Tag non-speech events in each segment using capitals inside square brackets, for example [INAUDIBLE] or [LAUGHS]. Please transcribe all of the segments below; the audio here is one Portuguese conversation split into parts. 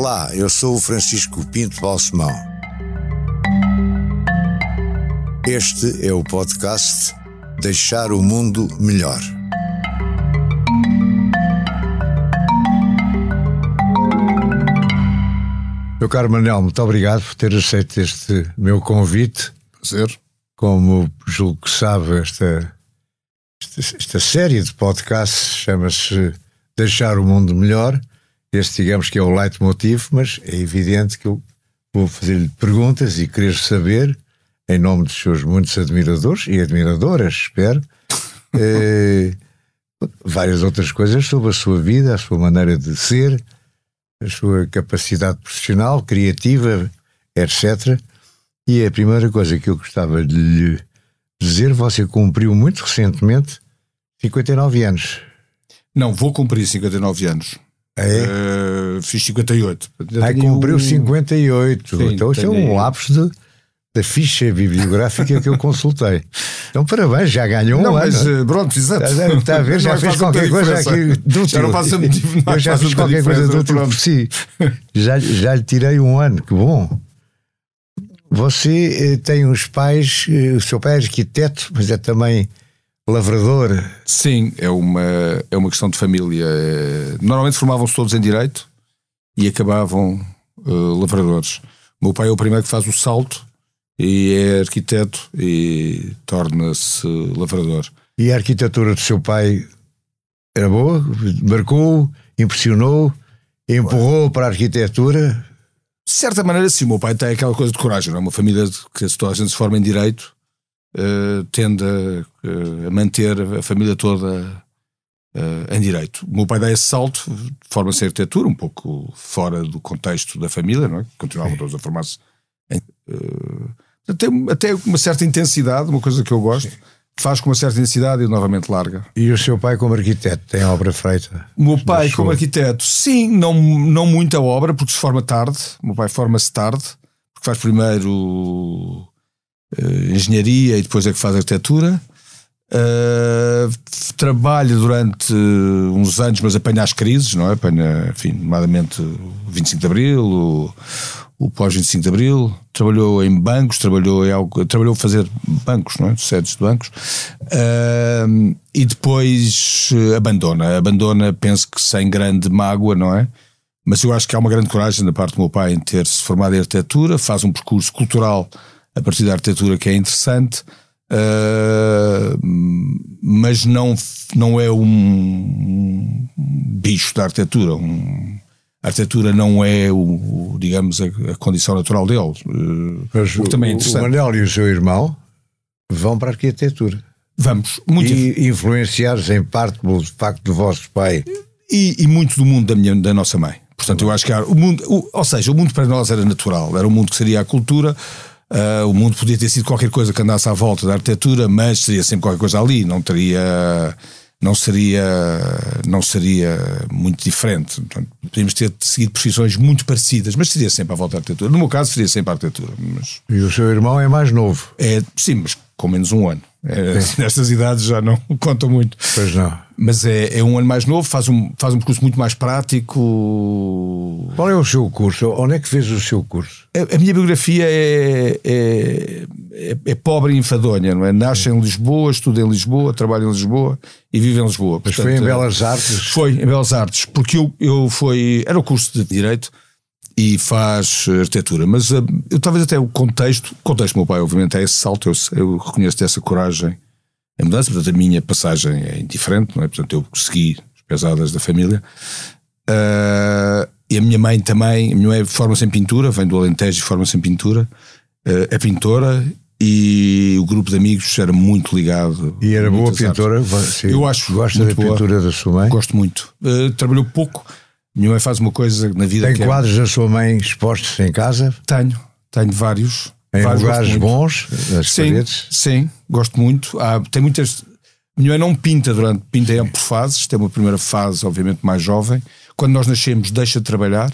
Olá, eu sou o Francisco Pinto Balsemão. Este é o podcast Deixar o Mundo Melhor. Meu caro Manel, muito obrigado por ter aceito este meu convite. Prazer. Como julgo que sabe, esta, esta, esta série de podcasts chama-se Deixar o Mundo Melhor. Este, digamos que é o leitmotiv, mas é evidente que eu vou fazer-lhe perguntas e querer saber, em nome dos seus muitos admiradores e admiradoras, espero, [LAUGHS] eh, várias outras coisas sobre a sua vida, a sua maneira de ser, a sua capacidade profissional, criativa, etc. E a primeira coisa que eu gostava de lhe dizer, você cumpriu muito recentemente 59 anos. Não, vou cumprir 59 anos. É? Uh, fiz 58. Aí cumpriu um... 58. Sim, então isso é um lapso de, da ficha bibliográfica que eu consultei. Então parabéns, já ganhou não, um mas, ano. Pronto, exato. Está a ver, já fez qualquer coisa aqui do Já não faço motivo, Eu já fiz qualquer coisa do outro por si. Já, já lhe tirei um ano, que bom. Você eh, tem os pais, eh, o seu pai é arquiteto, mas é também lavrador. Sim, é uma, é uma questão de família. Normalmente formavam-se todos em direito e acabavam uh, lavradores. O meu pai é o primeiro que faz o salto e é arquiteto e torna-se lavrador. E a arquitetura do seu pai era boa? Marcou? Impressionou? Empurrou para a arquitetura? De certa maneira, sim. O meu pai tem aquela coisa de coragem. É uma família que se toda a gente se forma em direito uh, tende a, a, manter a família toda uh, em direito. O meu pai dá esse salto, forma-se em arquitetura, um pouco fora do contexto da família, não é? continuavam todos a formar-se. Uh, até, até uma certa intensidade, uma coisa que eu gosto. Sim faz com uma certa intensidade e novamente larga. E o seu pai como arquiteto tem obra feita? O meu pai como arquiteto, sim, não, não muita obra, porque se forma tarde. O meu pai forma-se tarde, porque faz primeiro uh, engenharia e depois é que faz arquitetura. Uh, trabalha durante uns anos, mas apanha as crises, não é? Apanha, enfim, nomeadamente o 25 de Abril, o, o pós-25 de Abril, trabalhou em bancos, trabalhou em algo, trabalhou a fazer bancos, não é? Sedes de bancos, uh, e depois abandona. Abandona, penso que sem grande mágoa, não é? Mas eu acho que há uma grande coragem da parte do meu pai em ter-se formado em arquitetura, faz um percurso cultural a partir da arquitetura que é interessante, uh, mas não, não é um bicho da arquitetura. Um, a arquitetura não é, o, o digamos, a, a, condição natural dele. Uh, mas o, também é interessante. o Manel e o seu irmão vão para a arquitetura. Vamos, muito e influenciados em parte pelo facto do vosso pai. E, e muito do mundo da, minha, da nossa mãe. Portanto, eu acho que o mundo, o, ou seja, o mundo para nós era natural, era um mundo que seria a cultura, Uh, o mundo podia ter sido qualquer coisa que andasse à volta da arquitetura, mas seria sempre qualquer coisa ali, não teria, não seria, não seria muito diferente. Portanto, podíamos ter seguido profissões muito parecidas, mas seria sempre à volta da arquitetura. No meu caso, seria sempre a arquitetura. Mas... E o seu irmão é mais novo? É, sim, mas com menos um ano. É, [LAUGHS] nestas idades já não contam muito. Pois não. Mas é, é, um ano mais novo, faz um, faz um percurso muito mais prático. Qual é o seu curso? Onde é que fez o seu curso? A, a minha biografia é, é, é, é, pobre e enfadonha, não é? Nasce em Lisboa, estuda em Lisboa, trabalha em Lisboa e vive em Lisboa. Mas Portanto, foi em Belas Artes? Foi, em Belas Artes, porque eu, eu foi. Era o curso de Direito e faz arquitetura. Mas uh, eu talvez até o contexto, o contexto do meu pai, obviamente, é esse salto, eu, eu reconheço essa coragem em mudança, portanto a minha passagem é indiferente, não é? Portanto eu segui as pesadas da família. Uh, e a minha mãe também, a minha mãe forma-se em pintura, vem do Alentejo e forma-se em pintura, uh, é pintora e o grupo de amigos era muito ligado. E era boa pintora? Sim. Eu acho. Gosta da boa. pintura da sua mãe? Gosto muito. Uh, trabalhou pouco, minha mãe faz uma coisa na vida Tem que é quadros é... da sua mãe expostos em casa? Tenho, tenho vários. Em vários, lugares bons, nas sim, paredes? Sim, gosto muito. Há, tem muitas. Minha mãe não pinta durante, pinta em por fases. Tem uma primeira fase, obviamente, mais jovem. Quando nós nascemos, deixa de trabalhar.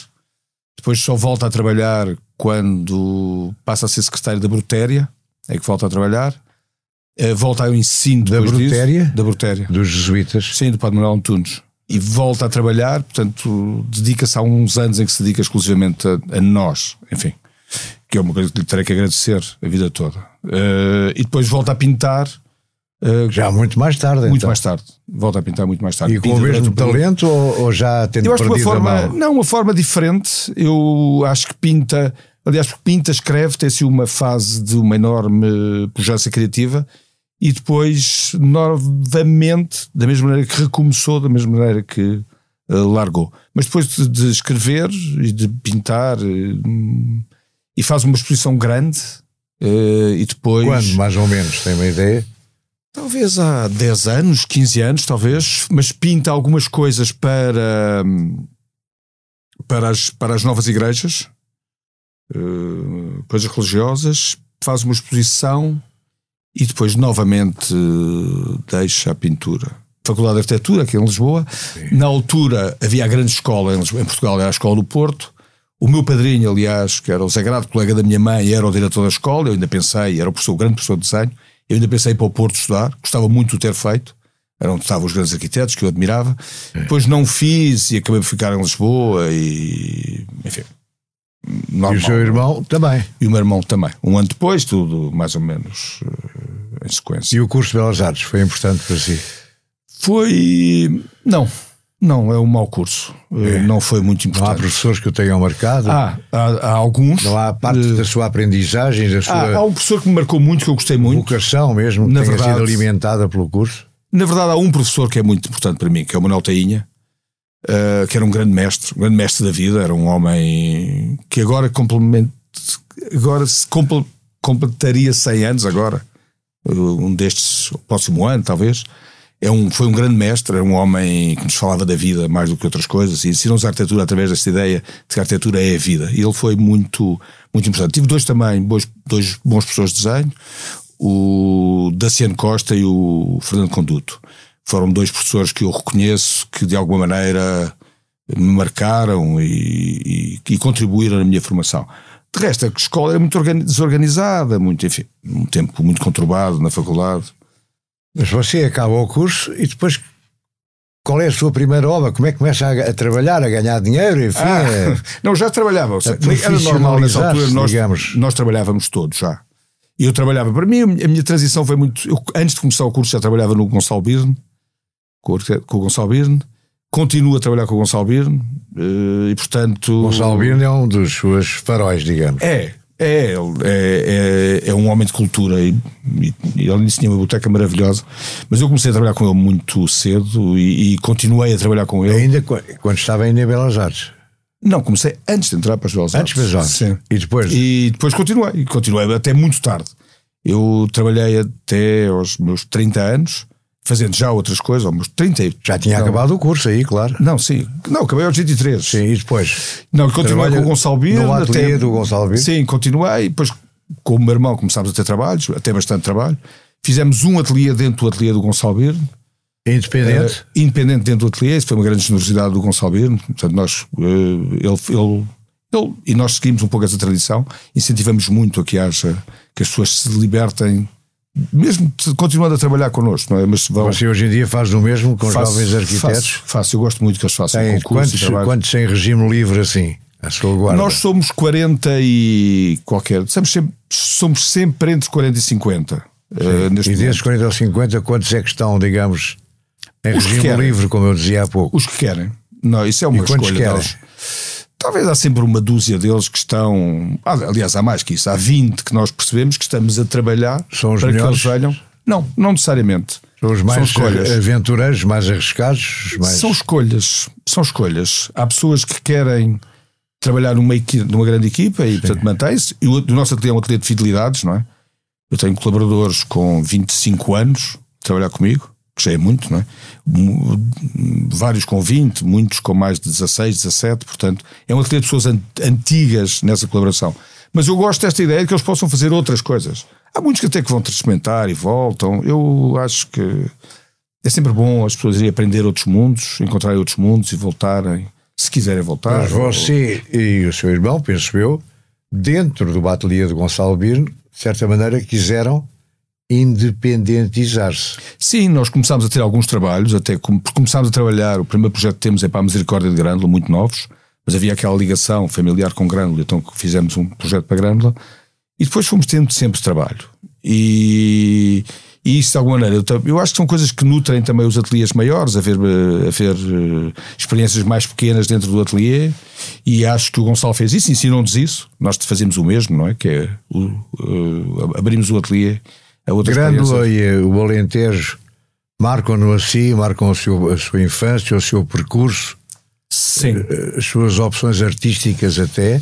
Depois só volta a trabalhar quando passa a ser secretário da Brutéria. É que volta a trabalhar. Eh, volta ao ensino da Brutéria? Disso, da Brutéria. Dos jesuítas? Sim, do Padre Manuel Antunes. e volta a trabalhar, portanto, dedica-se há uns anos em que se dedica exclusivamente a, a, nós, enfim, que é uma coisa que lhe terei que agradecer a vida toda. Uh, e depois volta a pintar. Uh, já muito mais tarde, Muito então. mais tarde. Volta a pintar muito mais tarde. E com o mesmo talento ou, ou, já tendo Eu acho perdido uma forma? Não, uma forma diferente. Eu acho que pinta... Aliás, porque pinta, escreve, tem assim uma fase de uma enorme pujança criativa e depois novamente, da mesma maneira que recomeçou, da mesma maneira que uh, largou. Mas depois de, de, escrever e de pintar, uh, e faz uma exposição grande, uh, e depois. Quando, mais ou menos, tem uma ideia? Talvez há 10 anos, 15 anos, talvez, mas pinta algumas coisas para, para, as, para as novas igrejas, coisas religiosas, faz uma exposição e depois novamente deixa a pintura. Faculdade de Arquitetura, aqui em Lisboa. Sim. Na altura havia a grande escola em, Lisboa, em Portugal, era a Escola do Porto. O meu padrinho, aliás, que era o sagrado colega da minha mãe, era o diretor da escola. Eu ainda pensei, era o, professor, o grande professor de desenho. Eu ainda pensei para o Porto estudar, gostava muito de ter feito. Era onde estavam os grandes arquitetos que eu admirava. Sim. Depois não fiz e acabei por ficar em Lisboa e. Enfim. Normal. E o seu irmão também. E o meu irmão também. Um ano depois, tudo mais ou menos uh, em sequência. E o curso de Belas Artes foi importante para si? Foi. Não. Não, é um mau curso. É. Não foi muito importante. Não há professores que o tenham marcado? Ah, há, há alguns. Não há parte uh, da sua aprendizagem, da sua. Há, há, um professor que me marcou muito, que eu gostei muito. Vocação mesmo, que Na tenha verdade, sido alimentada pelo curso? Na verdade, há um professor que é muito importante para mim, que é o Manuel Tainha, uh, que era um grande mestre, um grande mestre da vida, era um homem que agora complementa, agora se comple, completaria 100 anos agora, um destes, próximo ano talvez. É um, foi um grande mestre, era um homem que nos falava da vida mais do que outras coisas e ensinou-nos a arquitetura através desta ideia de que a arquitetura é a vida. E ele foi muito, muito importante. Tive dois também, dois, dois bons professores de desenho, o Daciano Costa e o Fernando Conduto foram dois professores que eu reconheço que de alguma maneira me marcaram e, e, e contribuíram na minha formação. De resto, a escola era muito desorganizada, muito, enfim, um tempo muito conturbado na faculdade. Mas você acaba o curso e depois qual é a sua primeira obra? Como é que começa a, a trabalhar, a ganhar dinheiro? Enfim, ah, é... [LAUGHS] Não, já trabalhava. Era normal nessa altura, nós, digamos. nós trabalhávamos todos já. E eu trabalhava, para mim, a minha transição foi muito. Eu, antes de começar o curso, já trabalhava no Gonçalo Birne, com, com o Gonçalo Birne, continuo a trabalhar com o Gonçalo Birne eh, e, portanto. Gonçalo Birne é um dos seus faróis, digamos. É, é, é, é, é um homem de cultura e, e, e ele tinha uma biblioteca maravilhosa, mas eu comecei a trabalhar com ele muito cedo e, e continuei a trabalhar com ele. Ainda quando estava ainda em Belas Artes? Não, comecei antes de entrar para as Belas Artes. Antes das Artes? Sim. E depois? E depois continuei, continuei até muito tarde. Eu trabalhei até aos meus 30 anos fazendo já outras coisas, aos 30. Já tinha não. acabado o curso aí, claro. Não, sim. Não, acabei aos 23. Sim, e depois? Não, continuei com o Gonçalo Birne. No ateliê até, do Gonçalo Birne? Sim, continuei. Depois, com o meu irmão, começámos a ter trabalhos, até bastante trabalho. Fizemos um ateliê dentro do ateliê do Gonçalo Birne. Independente? Uh, independente dentro do ateliê. Isso foi uma grande generosidade do Gonçalo Birne. Portanto, nós, uh, ele, ele, ele, e nós seguimos um pouco essa tradição. Incentivamos muito a que haja, que as pessoas se libertem mesmo continuando a trabalhar connosco, não é? Mas vão... Você hoje em dia faz o mesmo com faço, jovens arquitetos? Faço, faço, eu gosto muito que eles façam Tem, quantos, quantos em regime livre assim? Nós somos 40 e qualquer. Somos sempre, somos sempre entre 40 e 50. Uh, e desses 40 ou 50, quantos é que estão, digamos, em Os regime livre, como eu dizia há pouco? Os que querem. Não, isso é uma e escolha querem? deles. Talvez há sempre uma dúzia deles que estão. Aliás, há mais que isso. Há 20 que nós percebemos que estamos a trabalhar para melhores? que eles venham. Não, não necessariamente. São os mais são aventureiros, mais arriscados? Mais... São escolhas. São escolhas. Há pessoas que querem trabalhar numa, numa grande equipa e, Sim. portanto, mantém-se. E o, o nosso ateliê é um ateliê de fidelidades, não é? Eu tenho colaboradores com 25 anos a trabalhar comigo que já é muito, não é? Vários com 20, muitos com mais de 16, 17, portanto, é um ateliê de pessoas antigas nessa colaboração. Mas eu gosto desta ideia de que eles possam fazer outras coisas. Há muitos que até que vão experimentar e voltam. Eu acho que é sempre bom as pessoas irem aprender outros mundos, encontrarem outros mundos e voltarem, se quiserem voltar. Mas você ou... e o seu irmão, penso eu, dentro do ateliê de Gonçalo Birne, de certa maneira quiseram independentizar-se. Sim, nós começámos a ter alguns trabalhos, até começámos a trabalhar, o primeiro projeto que temos é para a Misericórdia de Grândola, muito novos, mas havia aquela ligação familiar com Grândola, então fizemos um projeto para Grândola, e depois fomos tendo sempre trabalho. E, e isso, de alguma maneira, eu, eu, acho que são coisas que nutrem também os ateliês maiores, a ver, a ver uh, experiências mais pequenas dentro do ateliê. E acho que o Gonçalo fez isso, ensinou-nos isso. Nós fazemos o mesmo, não é? Que é o, uh, abrimos o ateliê a outras Grândola e o Alentejo marcam-no assim, marcam a, seu, a sua infância, o seu percurso, Sim. Eh, as suas opções artísticas até.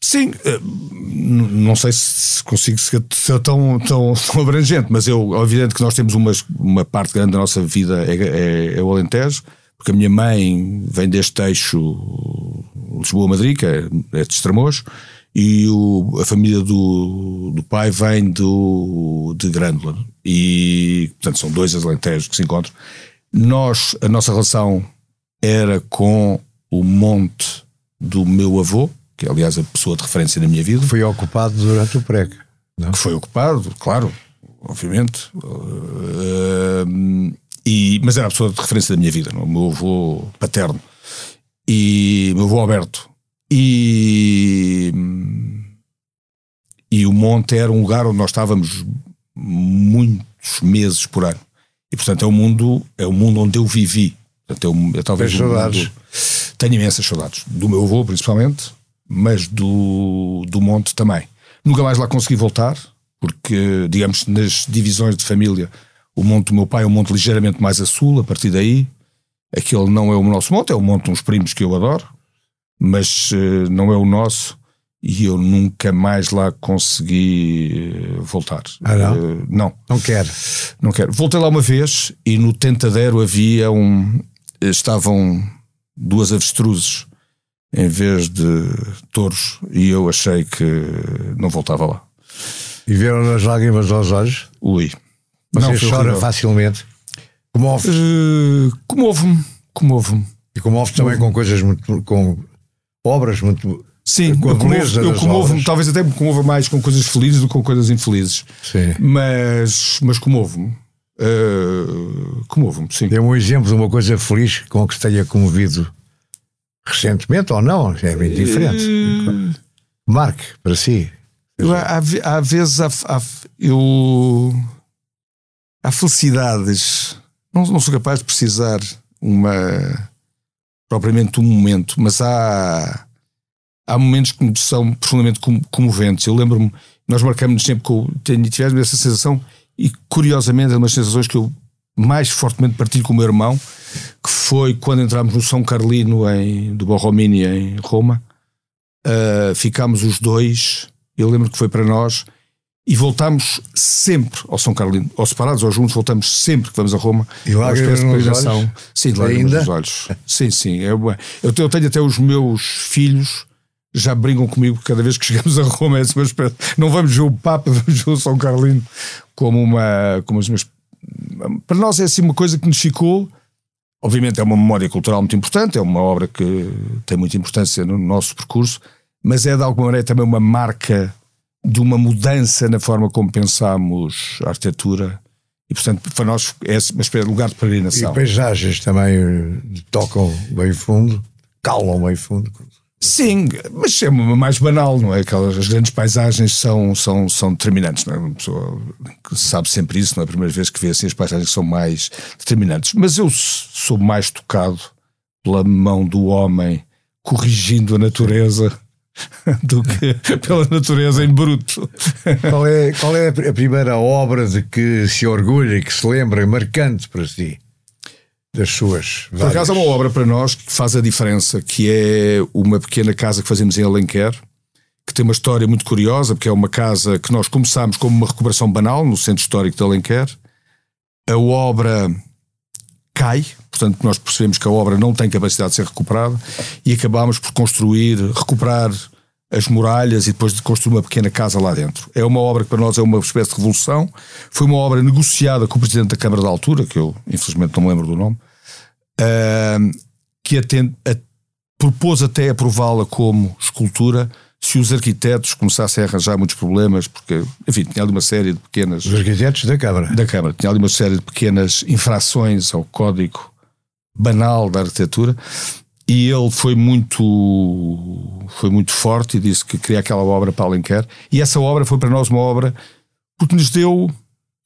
Sim, eh, não sei se consigo ser tão, tão, [LAUGHS] tão abrangente, mas eu, é evidente que nós temos uma, uma parte grande da nossa vida é, é, é o Alentejo, porque a minha mãe vem deste eixo Lisboa-Madrid, que é, é de Estremoz, e o, a família do, do pai vem do, de Grândola. E, portanto, são dois alentejos que se encontram. Nós, a nossa relação era com o monte do meu avô, que é, aliás, a pessoa de referência na minha vida. Foi ocupado durante o prego. Não? Que foi ocupado, claro, obviamente. Uh, e, mas era a pessoa de referência da minha vida, não? o meu avô paterno. E o meu avô Alberto. E, e o monte era um lugar onde nós estávamos muitos meses por ano. E portanto é o mundo, é o mundo onde eu vivi. Portanto, é, é talvez saudades. Mundo, tenho imensas saudades. Do meu avô, principalmente, mas do, do monte também. Nunca mais lá consegui voltar, porque, digamos, nas divisões de família, o monte do meu pai é um monte ligeiramente mais a sul, a partir daí. Aquele não é o nosso monte, é o monte de uns primos que eu adoro, mas uh, não é o nosso e eu nunca mais lá consegui uh, voltar. Ah, não? Uh, não. Não quero. Não quero. Voltei lá uma vez e no Tentadero havia um. Estavam duas avestruzes em vez de touros e eu achei que não voltava lá. E vieram as lágrimas aos olhos? Ui. Você não, chora facilmente? Comove? Uh, comovo-me. Comovo-me. E comove também com coisas muito. com obras muito. Sim, com a beleza eu comovo-me, talvez até me comova mais com coisas felizes do que com coisas infelizes. Sim. Mas, mas comovo-me. Uh, comovo-me, sim. Dê um exemplo de uma coisa feliz com que se tenha comovido recentemente ou não, é bem diferente. Uh... Marque para si. Eu, há, há vezes há, há, eu, há felicidades. Não, não sou capaz de precisar uma propriamente um momento, mas há, há momentos que são profundamente comoventes. Eu lembro-me, nós marcamos sempre com. Tivemos essa sensação, e curiosamente é uma das sensações que eu mais fortemente partilho com o meu irmão, que foi quando entramos no São Carlino em, do Borromini em Roma. Uh, ficámos os dois, eu lembro que foi para nós e voltamos sempre ao São Carlino, ou separados ou juntos, voltamos sempre que vamos a Roma. E lágrimas nos olhos? Sim, lágrimas nos olhos. Sim, sim. É, eu, eu tenho até os meus filhos já brincam comigo cada vez que [LAUGHS] chegamos a Roma. É espécie, não vamos ver o Papa, [LAUGHS] vamos ver o São Carlino como uma. Como as para nós é assim uma coisa que nos ficou. Obviamente é uma memória cultural muito importante, é uma obra que tem muita importância no nosso percurso, mas é de alguma maneira também uma marca de uma mudança na forma como pensamos a arquitetura e portanto para nós é uma espécie de lugar de peregrinação. E paisagens também eh, tocam bem fundo, calam bem fundo. Sim, mas é mais banal, não é? Aquelas as grandes paisagens são, são, são determinantes, não é? Uma pessoa sabe sempre isso, não é a primeira vez que vê assim as paisagens que são mais determinantes. Mas eu sou mais tocado pela mão do homem corrigindo a natureza [LAUGHS] do que pela natureza em bruto. Qual é, qual é a primeira obra de que se orgulha e que se lembra marcante para si? Das suas. Várias. Por acaso há uma obra para nós que faz a diferença, que é uma pequena casa que fazemos em Alenquer, que tem uma história muito curiosa, porque é uma casa que nós começámos como uma recuperação banal no centro histórico de Alenquer. A obra cai, portanto nós percebemos que a obra não tem capacidade de ser recuperada e acabámos por construir, recuperar as muralhas e depois de construir uma pequena casa lá dentro. É uma obra que para nós é uma espécie de revolução. Foi uma obra negociada com o Presidente da Câmara da altura, que eu infelizmente não me lembro do nome, uh, que atende, a, propôs até aprová-la como escultura se os arquitetos começassem a arranjar muitos problemas, porque, enfim, tinha ali uma série de pequenas. Os arquitetos da Câmara. Da Câmara. Tinha ali uma série de pequenas infrações ao código banal da arquitetura. E ele foi muito, foi muito forte e disse que queria aquela obra para Alenquer. E essa obra foi para nós uma obra porque nos deu.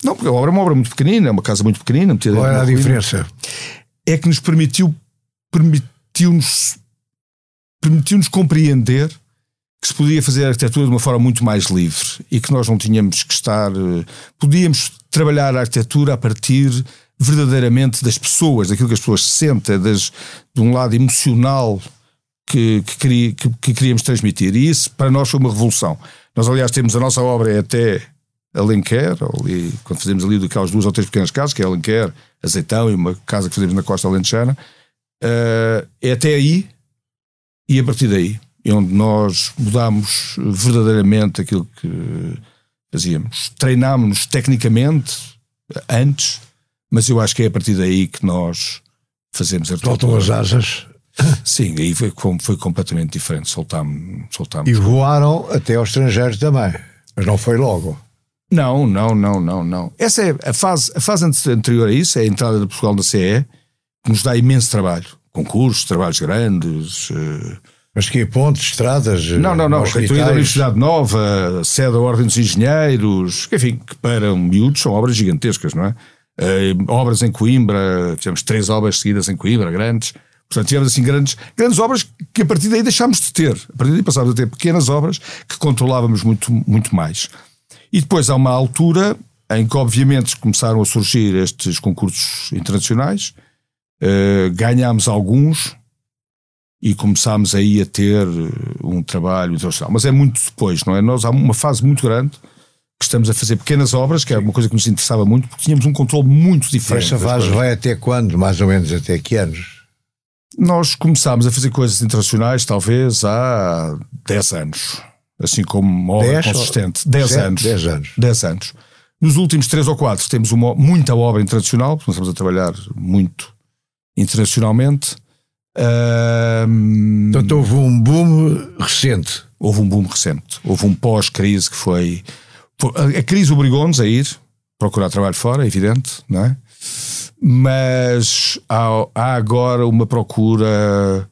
Não, porque a obra é uma obra muito pequenina, é uma casa muito pequenina. Qual era a diferença? É que nos permitiu, permitiu-nos permitiu-nos compreender que se podia fazer a arquitetura de uma forma muito mais livre e que nós não tínhamos que estar. Eh, podíamos trabalhar a arquitetura a partir verdadeiramente das pessoas, daquilo que as pessoas sentem, das, de um lado emocional que, que, queria, que, que, queríamos transmitir. E isso para nós foi uma revolução. Nós, aliás, temos a nossa obra é até Alenquer, ali, quando fazemos ali daquelas duas ou três pequenas casas, que é Alenquer, Azeitão e uma casa que fazemos na Costa Alentejana, uh, é até aí e a partir daí, é onde nós mudámos verdadeiramente aquilo que fazíamos. Treinámos-nos tecnicamente antes, mas eu acho que é a partir daí que nós fazemos a Soltam as asas. Sim, aí foi, foi completamente diferente. Soltámos, soltámos. E voaram até ao estrangeiro também, mas não foi logo. Não, não, não, não, não. Essa é a fase, a fase anterior a isso, é a entrada de Portugal na CE, que nos dá imenso trabalho concursos, trabalhos grandes. Uh... Mas que pontes, estradas? Não, não, não. Reitoria da Universidade Nova, sede da Ordem dos Engenheiros, enfim, que para um miúdo são obras gigantescas, não é? Uh, obras em Coimbra, tivemos três obras seguidas em Coimbra, grandes. Portanto, tivemos assim grandes, grandes obras que a partir daí deixámos de ter. A partir daí passámos a ter pequenas obras que controlávamos muito, muito mais. E depois há uma altura em que, obviamente, começaram a surgir estes concursos internacionais uh, ganhámos alguns e começámos aí a ter eh, um trabalho internacional. Mas é muito depois, não é? Nós há uma fase muito grande que estamos a fazer pequenas obras, que é uma coisa que nos interessava muito, porque tínhamos um controle muito diferente. Esta fase vai até quando? Mais ou menos até que anos? Nós começámos a fazer coisas internacionais, talvez, há 10 anos. Assim como uma obra consistente. 10 anos. 10 anos. 10 anos. Nos últimos 3 ou 4 temos uma, muita obra internacional, estamos a trabalhar muito internacionalmente. Um, Portanto, houve um boom recente. Houve um boom recente. Houve um pós-crise que foi. A crise obrigou-nos a ir procurar trabalho fora, é evidente, não é? Mas há, há agora uma procura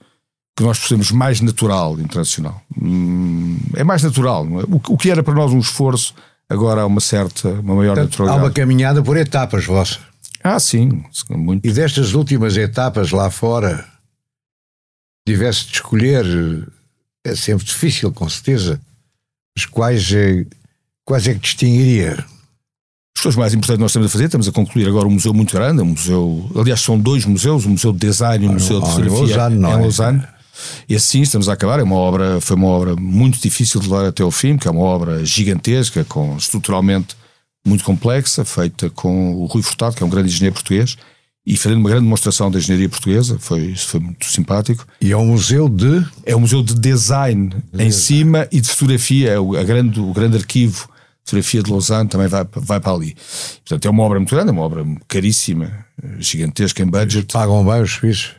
que nós percebemos mais natural internacional. Hum, é mais natural, é? O, que era para nós um esforço, agora há uma certa, uma maior Portanto, naturalidade. Há uma caminhada por etapas vossa. Ah, sim, muito. E destas últimas etapas lá fora, tivesse de escolher, é sempre difícil, com certeza, mas quais é, quais é que distinguiria? As coisas mais importantes que nós estamos a fazer, estamos a concluir agora um museu muito grande, um museu, aliás, são dois museus, o Museu de Design e o ah, Museu de Fotografia Lausanne, em Lausanne. E assim estamos a acabar. É uma obra, foi uma obra muito difícil de levar até o fim, que é uma obra gigantesca, com estruturalmente muito complexa, feita com o Rui Furtado, que é um grande engenheiro português, e fazendo uma grande demonstração da engenharia portuguesa, foi, isso foi muito simpático. E é um museu de? É um museu de design de em design. cima e de fotografia, é o, a grande, o grande arquivo fotografia de Lausanne também vai, vai para ali. Portanto, é uma obra muito grande, é uma obra caríssima, gigantesca em budget. Pagam bem os suíços?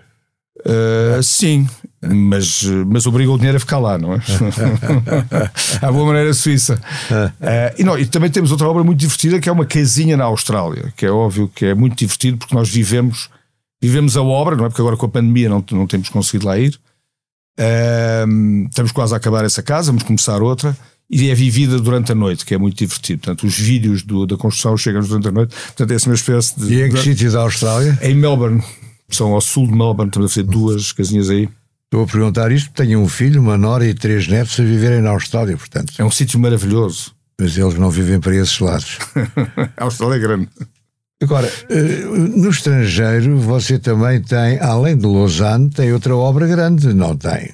Uh, sim, mas, mas obriga o dinheiro a ficar lá, não é? [LAUGHS] à boa maneira suíça. Uh, e, não, e também temos outra obra muito divertida que é uma casinha na Austrália, que é óbvio que é muito divertido porque nós vivemos, vivemos a obra, não é? Porque agora com a pandemia não, não temos conseguido lá ir. Uh, estamos quase a acabar essa casa, vamos começar outra e é vivida durante a noite, que é muito divertido. Portanto, os vídeos do, da construção chegam durante a noite. Portanto, é uma espécie de. E em que sítio da Austrália? Em Melbourne. São ao sul de Melbourne, estamos a fazer duas casinhas aí. Estou a perguntar isto, tenho um filho, uma nora e três netos a viverem na Austrália, portanto. É um sítio maravilhoso. Mas eles não vivem para esses lados. [LAUGHS] a Austrália é grande. Agora, eh, no estrangeiro, você também tem, além de Lausanne, tem outra obra grande, não tem?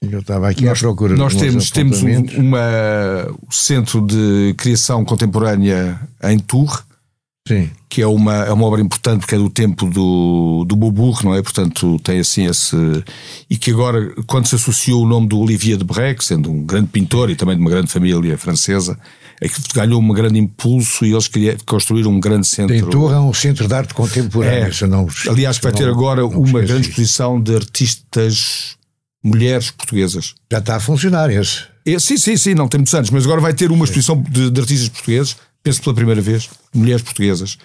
Eu estava aqui nós, à procura Nós temos, temos um uma, centro de criação contemporânea em Tours, Sim. que é uma, é uma obra importante porque é do tempo do, do Beaubourg, não é? Portanto, tem assim esse. E que agora, quando se associou o nome do Olivier de Brec, sendo um grande pintor e também de uma grande família francesa, é que ganhou um grande impulso e eles construíram um grande centro. Tem Torre é um centro de arte contemporânea. É. Não, Aliás, vai ter agora uma grande exposição de artistas mulheres portuguesas. Já está a funcionar esse. É, sim, sim, sim, não tem muitos anos, mas agora vai ter uma exposição de, de artistas portugueses, penso pela primeira vez, mulheres portuguesas.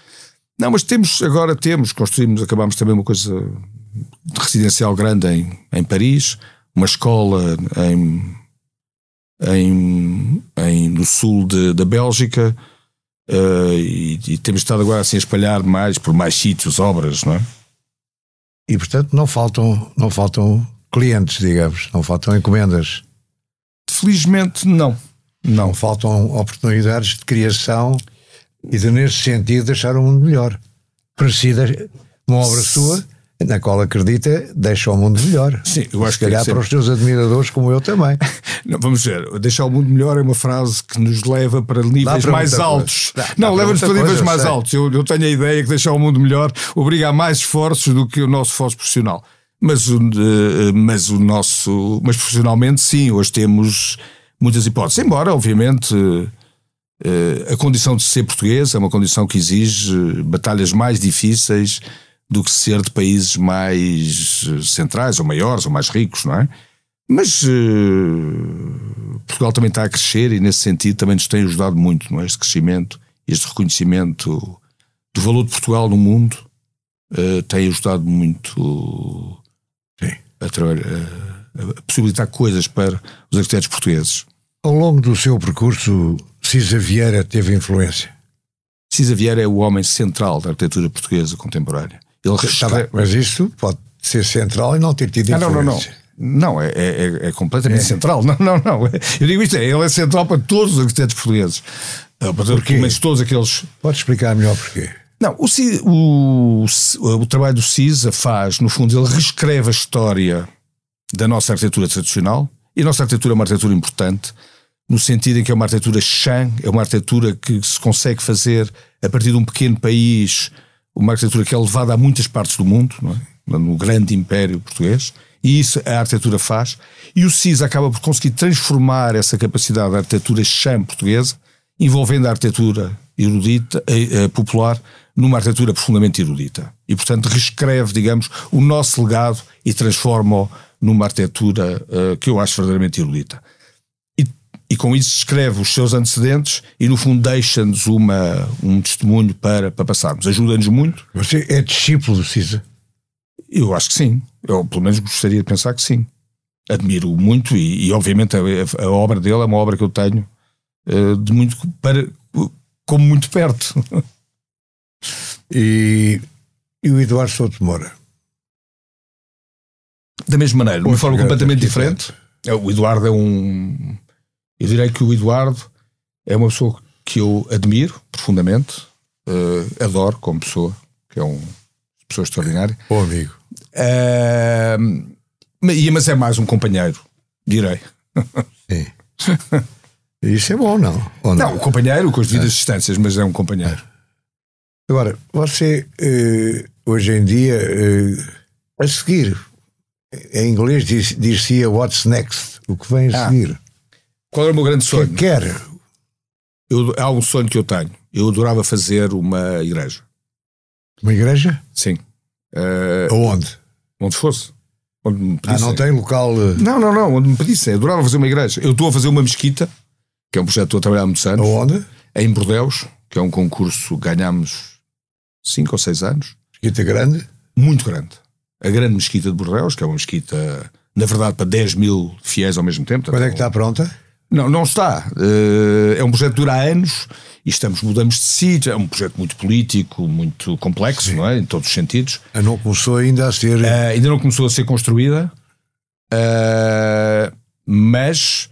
Não, mas temos, agora temos, construímos, acabámos também uma coisa residencial grande em, em Paris, uma escola em, em, em no sul de, da Bélgica, uh, e, e, temos estado agora assim a espalhar mais por mais sítios, obras, não é? E portanto não faltam, não faltam clientes, digamos, não faltam encomendas. Felizmente não. Não. Não faltam oportunidades de criação e de, nesse sentido, deixar o mundo melhor. Parecida uma obra sua na qual acredita, deixa o mundo melhor. Sim, eu acho Se calhar que para os teus admiradores, como eu também. [LAUGHS] Não, vamos ver, deixar o mundo melhor é uma frase que nos leva para níveis para mais altos. Dá, não, leva-nos para níveis mais sei. altos. Eu, eu tenho a ideia que deixar o mundo melhor obriga a mais esforços do que o nosso esforço profissional. Mas, o- eh, mas o nosso. Mas profissionalmente, sim, hoje temos muitas hipóteses. Embora, obviamente. eh, a condição de ser português é uma condição que exige batalhas mais difíceis do que ser de países mais eh, centrais, ou maiores, ou mais ricos, não é? Mas eh, Portugal também está a crescer e, nesse sentido, também nos tem ajudado muito, não é? Este crescimento, este reconhecimento do valor de Portugal no mundo eh, tem ajudado muito. A, a, possibilitar coisas para os arquitetos portugueses. Ao longo do seu percurso, Cisa Vieira teve influência. Cisa Vieira é o homem central da arquitetura portuguesa contemporânea. Ele mas isso pode ser central e não ter tido Ah, não, influência. não, não. Não, é, é, é- é completamente central. [LAUGHS] Não, não, não. Eu digo isto, é, ele é central para todos os arquitetos portugueses. Pelo menos todos aqueles. Pode explicar melhor porquê? Não, o, o, o trabalho do CISA faz, no fundo, ele reescreve a história da nossa arquitetura tradicional. E a nossa arquitetura é uma arquitetura importante, no sentido em que é uma arquitetura chã, é uma arquitetura que se consegue fazer a partir de um pequeno país, uma arquitetura que é levada a muitas partes do mundo, é? no grande império português. E isso a arquitetura faz. E o CISA acaba por conseguir transformar essa capacidade da arquitetura chã portuguesa, envolvendo a arquitetura erudita, eh, eh, popular numa arquitetura profundamente erudita. E, portanto, reescreve, digamos, o nosso legado e transforma-o numa arquitetura eh, que eu acho verdadeiramente erudita. E, e com isso escreve os seus antecedentes e, no fundo, deixa-nos um testemunho para, para passarmos. Ajuda-nos muito. Você é discípulo do Cisa? Eu acho que sim. Eu, pelo menos, gostaria de pensar que sim. Admiro muito e, e, obviamente, a, a obra dele é uma obra que eu tenho eh, de muito para como muito perto. [LAUGHS] E, e o Eduardo Souto Moura? Da mesma maneira, de uma forma completamente diferente. É, O Eduardo é um. Eu direi que o Eduardo é uma pessoa que eu admiro profundamente, eh, adoro como pessoa, que é um pessoa extraordinária. Bom amigo. Eh, mas- é mais um companheiro, direi. Sim. [LAUGHS] Isso é bom, não? Ou Não, um companheiro com as devidas distâncias, mas é um companheiro. Agora, você eh, hoje em dia, eh, a seguir, em inglês diz- diz-se what's next, o que vem a Ah. seguir. Qual é o meu grande O sonho? que quer? Eu, há um sonho que eu tenho. Eu adorava fazer uma igreja. Uma igreja? Sim. Eh, Aonde? onde fosse. Onde me Ah, não pedissem. tem local. Não, não, não, onde me pedissem. Eu adorava fazer uma igreja. Eu estou a fazer uma mesquita, que é um projeto que estou a trabalhar há muitos anos, Aonde? em Bordeus, que é um concurso que ganhámos 5 ou 6 anos, Mesquita Grande? muito grande. A grande mesquita de Bordeus, que é uma mesquita, na verdade, para 10 mil fiéis ao mesmo tempo. Quando é que está pronta? Não, não está. Eh, é um projeto que dura anos e estamos, mudamos de sítio. É um projeto muito político, muito complexo, não é? Em todos os sentidos. Não começou ainda a ser. Eh, ainda não começou a ser construída, eh, mas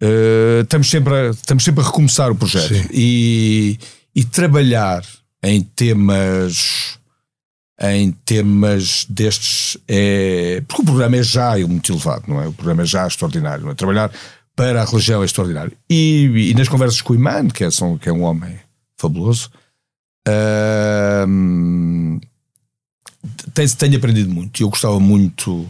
eh, estamos, sempre a, estamos sempre a recomeçar o projeto Sim. e, e trabalhar em temas em temas destes é porque o programa é já muito elevado, não é? O programa é já extraordinário, não é? Trabalhar para a religião é extraordinário. E, e nas conversas com o Imã, que é, que é um homem fabuloso, tem- tenho aprendido muito e eu gostava muito,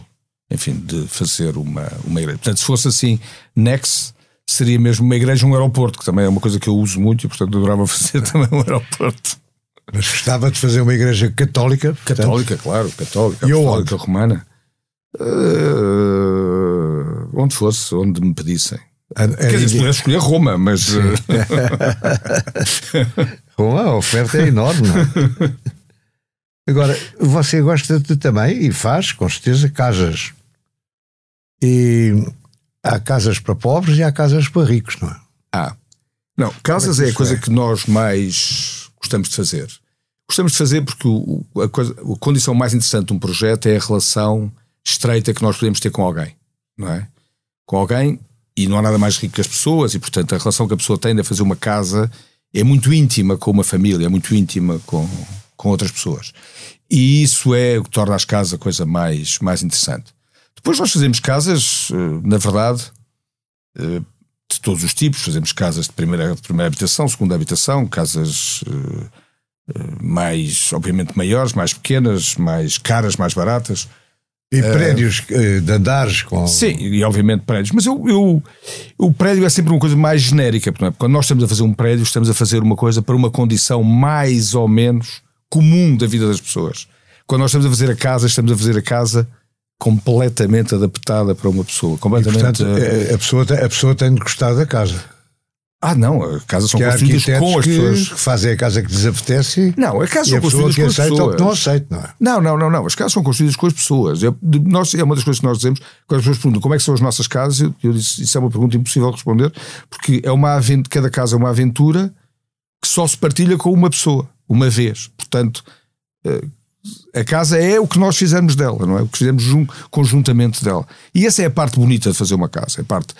enfim, de fazer uma, uma igreja. Portanto, se fosse assim, Next seria mesmo uma igreja, um aeroporto, que também é uma coisa que eu uso muito e, portanto, adorava [LAUGHS] fazer também um aeroporto. Mas gostava de fazer uma igreja católica. portanto, Católica, claro, católica, E apostólica, aonde? romana. Eh, onde fosse, onde me pedissem. A, a Quer dizer, pudesse escolher Roma, mas. [LAUGHS] [LAUGHS] Roma, a oferta é enorme. É? Agora, você gosta de também, e faz, com certeza, casas. E há casas para pobres e há casas para ricos, não é? Ah. Não, casas é, é, a coisa é? que nós mais gostamos de fazer. Gostamos de fazer porque o, a, coisa, a condição mais interessante de um projeto é a relação estreita que nós podemos ter com alguém, não é? Com alguém, e não há nada mais rico que as pessoas, e portanto a relação que a pessoa tem de fazer uma casa é muito íntima com uma família, é muito íntima com, com outras pessoas. E isso é o que torna as casas a coisa mais, mais interessante. Depois nós fazemos casas, eh, na verdade, eh, de todos os tipos. Fazemos casas de primeira, de primeira habitação, segunda habitação, casas eh, mais, obviamente, maiores, mais pequenas, mais caras, mais baratas. E prédios uh, de andares com. Sim, e obviamente prédios. Mas eu, eu, o prédio é sempre uma coisa mais genérica. Porque quando nós estamos a fazer um prédio, estamos a fazer uma coisa para uma condição mais ou menos comum da vida das pessoas. Quando nós estamos a fazer a casa, estamos a fazer a casa completamente adaptada para uma pessoa. Completamente, e, portanto, eh, a, pessoa, a pessoa tem de gostar da casa. Ah, não, as casas são que construídas com as pessoas. que fazem a casa que lhes apetece. Não, as casas são construídas com as pessoas. Ou que não aceita, não é? Não, não, não, não. As casas são construídas com as pessoas. É, nós, é uma das coisas que nós dizemos, quando as pessoas perguntam como é que são as nossas casas, eu, eu disse, isso é uma pergunta impossível de responder, porque é uma cada casa é uma aventura que só se partilha com uma pessoa, uma vez. Portanto, eh, a casa é o que nós fizemos dela, não é? O que fizemos conjuntamente dela. E essa é a parte bonita de fazer uma casa. É a parte.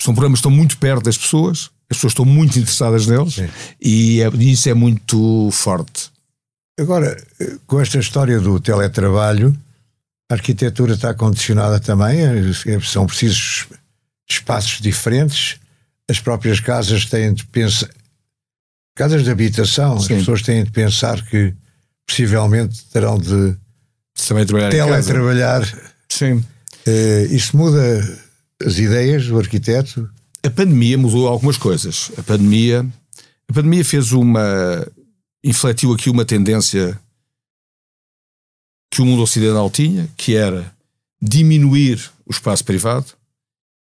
São programas que estão muito perto das pessoas, as pessoas estão muito interessadas neles e, é, isso é muito forte. Agora, com esta história do teletrabalho, a arquitetura está condicionada também, são precisos espaços diferentes, as próprias casas têm de pensar. Casas de habitação, Sim. as pessoas têm de pensar que possivelmente terão de também trabalhar teletrabalhar. Sim. Uh, isso muda as ideias do arquiteto? A pandemia mudou algumas coisas. A pandemia, a pandemia fez uma. infletiu aqui uma tendência que o mundo ocidental tinha, que era diminuir o espaço privado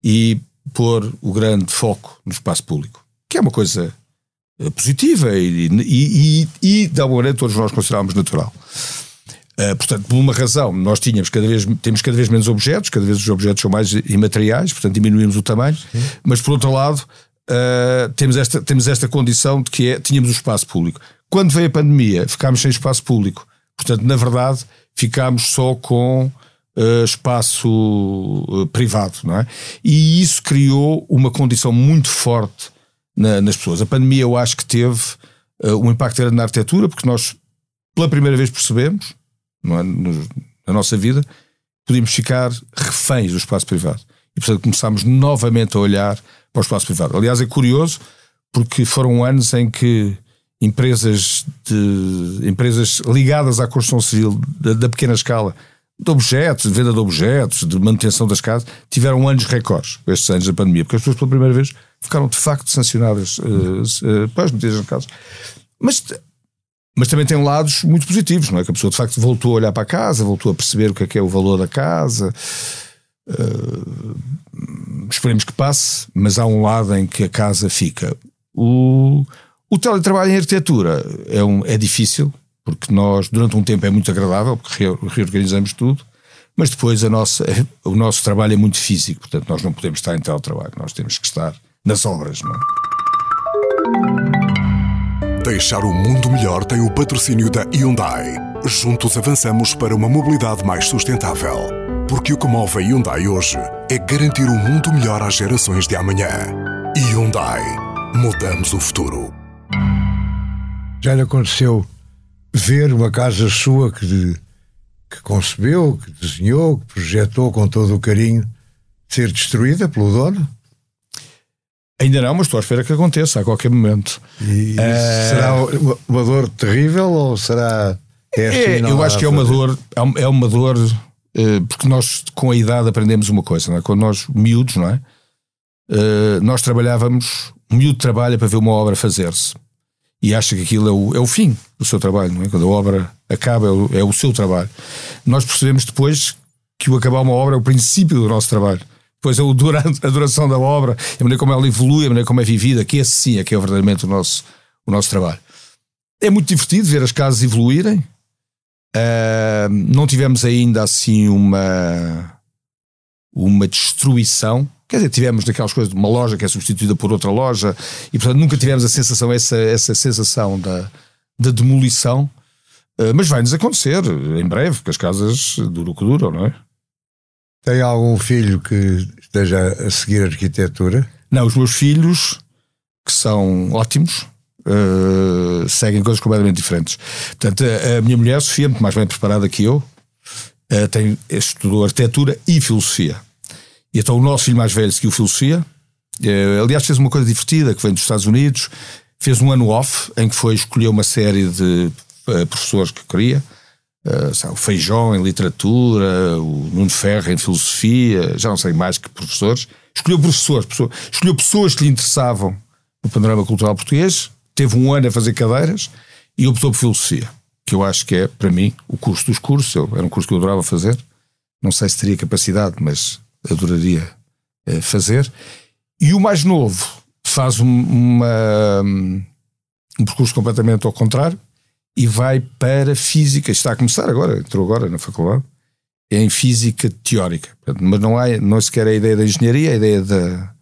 e pôr o grande foco no espaço público, que é uma coisa eh, positiva e, e, e, e de alguma maneira todos nós considerávamos natural. Uh, portanto, por uma razão, nós tínhamos cada vez, temos cada vez menos objetos, cada vez os objetos são mais imateriais, portanto diminuímos o tamanho, Sim. mas por outro lado, uh, temos, esta, temos esta condição de que é, tínhamos o espaço público. Quando veio a pandemia, ficámos sem espaço público. Portanto, na verdade, ficámos só com uh, espaço privado, não é? E isso criou uma condição muito forte na, nas pessoas. A pandemia eu acho que teve um impacto grande na arquitetura, porque nós, pela primeira vez, percebemos, não é, na nossa vida, podíamos ficar reféns do espaço privado. E, portanto, começámos novamente a olhar para o espaço privado. Aliás, é curioso, porque foram anos em que empresas, de, empresas ligadas à construção civil da, da pequena escala de objetos, de venda de objetos, de manutenção das casas, tiveram anos recordes, estes anos da pandemia, porque as pessoas pela primeira vez ficaram de facto sancionadas uh, uh, para as medidas de casa. Mas, mas também tem lados muito positivos, não é? Que a pessoa de facto voltou a olhar para a casa, voltou a perceber o que é que é o valor da casa. Uh, esperemos que passe, mas há um lado em que a casa fica. O, o teletrabalho em arquitetura é, um, é difícil, porque nós, durante um tempo, é muito agradável, porque reorganizamos tudo, mas depois a nossa, o nosso trabalho é muito físico, portanto, nós não podemos estar em teletrabalho, nós temos que estar nas obras. Não é? Deixar o mundo melhor tem o patrocínio da Hyundai. Juntos avançamos para uma mobilidade mais sustentável. Porque o que move a Hyundai hoje é garantir um mundo melhor às gerações de amanhã. Hyundai. Mudamos o futuro. Já lhe aconteceu ver uma casa sua que, de, que concebeu, que desenhou, que projetou com todo o carinho, ser destruída pelo dono? Ainda não, mas estou à espera que aconteça a qualquer momento. E é... será uma dor terrível ou será. É, assim, é eu acho que é uma dor, é uma dor, eh, porque nós com a idade aprendemos uma coisa, não é? quando nós, miúdos, não é? Eh, nós trabalhávamos, um miúdo trabalha para ver uma obra fazer-se e acha que aquilo é o, é o fim do seu trabalho, não é? Quando a obra acaba, é o, é o seu trabalho. Nós percebemos depois que o acabar uma obra é o princípio do nosso trabalho. A, durante, a duração da obra, a maneira como ela evolui, a maneira como é vivida, que esse sim é que é verdadeiramente o nosso, o nosso trabalho. É muito divertido ver as casas evoluírem. Uh, não tivemos ainda assim uma, uma destruição. Quer dizer, tivemos daquelas coisas de uma loja que é substituída por outra loja e, portanto, nunca tivemos a sensação, essa, essa sensação da, da demolição. Uh, mas vai-nos acontecer em breve, porque as casas duram o que duram, não é? Tem algum filho que esteja a seguir arquitetura? Não, os meus filhos, que são ótimos, uh, seguem coisas completamente diferentes. Portanto, a, a, minha mulher, Sofia, muito mais bem preparada que eu, uh, tem, estudou arquitetura e filosofia. E então o nosso filho mais velho seguiu filosofia. Uh, aliás, fez uma coisa divertida que vem dos Estados Unidos. Fez um ano off em que foi escolher uma série de professores que queria Uh, sabe, o Feijão em literatura, o Nuno Ferro em filosofia, já não sei mais que professores. Escolheu professores, pessoas, escolheu pessoas que lhe interessavam no panorama cultural português, teve um ano a fazer cadeiras e optou por filosofia, que eu acho que é, para mim, o curso dos cursos. Eu, era um curso que eu adorava fazer. Não sei se teria capacidade, mas adoraria uh, fazer. E o mais novo faz um, uma, um percurso completamente ao contrário e vai para física. Está a começar agora, entrou agora na faculdade. É em física teórica. Mas não há não sequer a ideia da engenharia, a ideia da,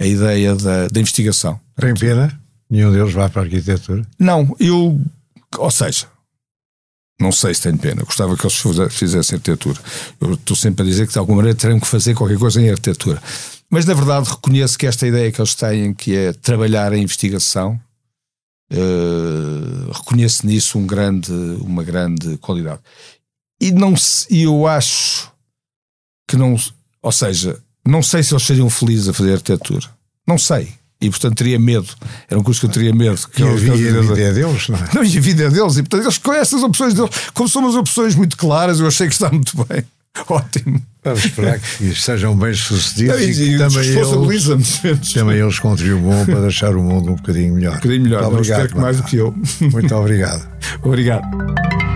a ideia da, da investigação. Tem pena? Nenhum deles vai para a arquitetura? Não, eu. Ou seja, não sei se tenho pena. Gostava que eles fizessem arquitetura. Eu estou sempre a dizer que de alguma maneira terão que fazer qualquer coisa em arquitetura. Mas na verdade reconheço que esta ideia que eles têm, que é trabalhar em investigação, Uh, reconheço nisso um grande, uma grande qualidade. E não eu acho que não, ou seja, não sei se eles seriam felizes a fazer arquitetura. Não sei. E portanto teria medo. Era um curso que eu teria medo. Que e a, vida, a vida é deles, não é? Não, e a vida é deles. E portanto eles conhecem as opções deles. Como são umas opções muito claras, eu achei que está muito bem. [LAUGHS] Ótimo. Vamos esperar que sejam bem sucedidos e, e, também, eles, também eles contribuam para deixar o mundo um bocadinho melhor. Um bocadinho melhor, Muito obrigado, mais do que eu. Muito obrigado. [LAUGHS] obrigado.